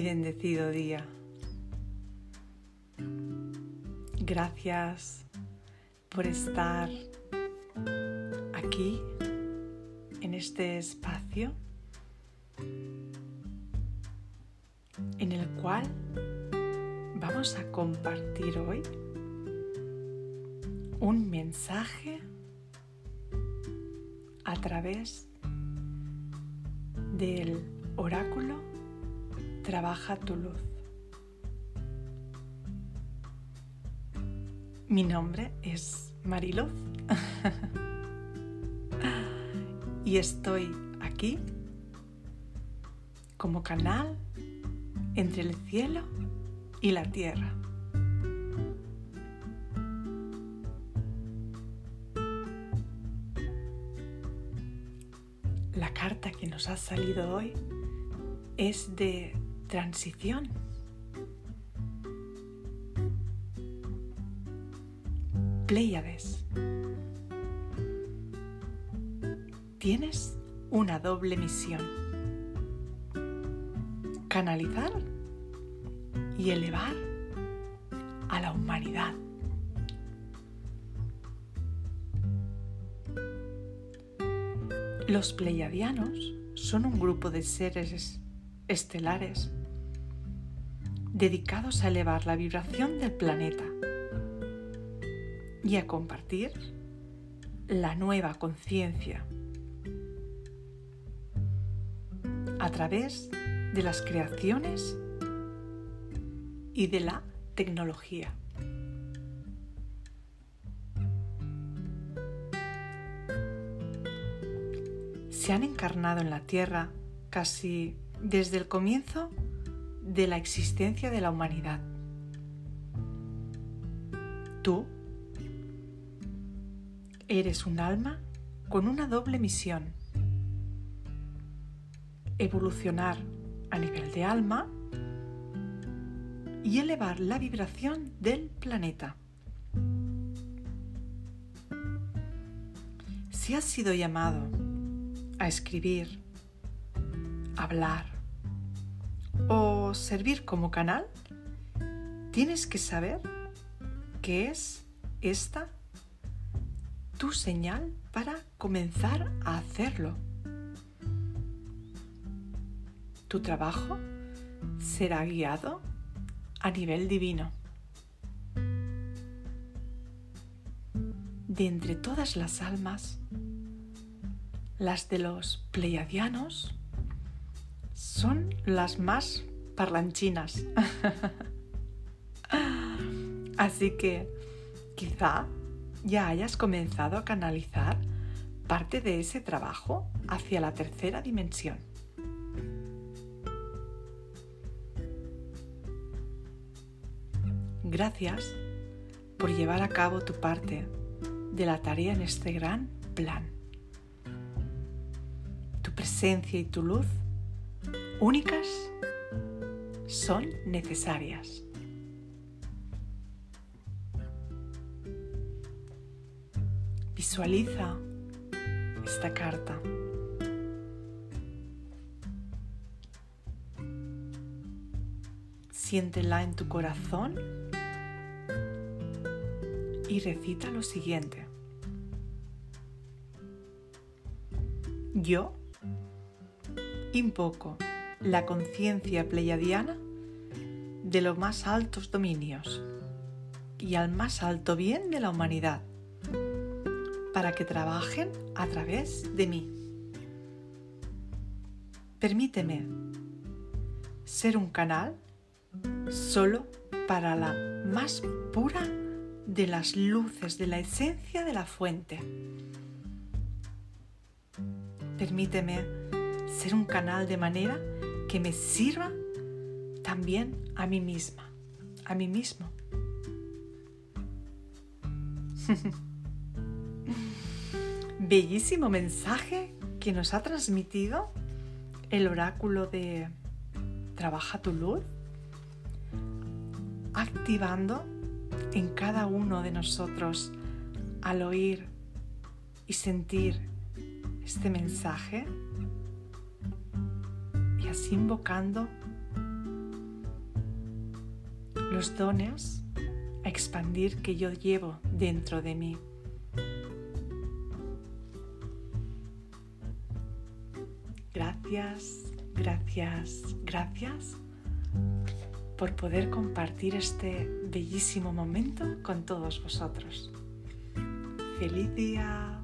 bendecido día. Gracias por estar aquí en este espacio en el cual vamos a compartir hoy un mensaje a través del oráculo Trabaja tu luz. Mi nombre es Mariluz y estoy aquí como canal entre el cielo y la tierra. La carta que nos ha salido hoy es de transición. Pléyades. Tienes una doble misión. Canalizar y elevar a la humanidad. Los pleiadianos son un grupo de seres estelares dedicados a elevar la vibración del planeta y a compartir la nueva conciencia a través de las creaciones y de la tecnología. Se han encarnado en la Tierra casi desde el comienzo de la existencia de la humanidad. Tú eres un alma con una doble misión. Evolucionar a nivel de alma y elevar la vibración del planeta. Si has sido llamado a escribir, hablar o servir como canal, tienes que saber que es esta tu señal para comenzar a hacerlo. Tu trabajo será guiado a nivel divino. De entre todas las almas, las de los pleiadianos son las más parlanchinas. Así que quizá ya hayas comenzado a canalizar parte de ese trabajo hacia la tercera dimensión. Gracias por llevar a cabo tu parte de la tarea en este gran plan. Tu presencia y tu luz únicas son necesarias. Visualiza esta carta. Siéntela en tu corazón y recita lo siguiente. Yo invoco la conciencia pleiadiana de los más altos dominios y al más alto bien de la humanidad para que trabajen a través de mí. Permíteme ser un canal solo para la más pura de las luces de la esencia de la fuente. Permíteme ser un canal de manera que me sirva también a mí misma, a mí mismo. Bellísimo mensaje que nos ha transmitido el oráculo de Trabaja tu luz, activando en cada uno de nosotros al oír y sentir este mensaje invocando los dones a expandir que yo llevo dentro de mí. Gracias, gracias, gracias por poder compartir este bellísimo momento con todos vosotros. ¡Feliz día!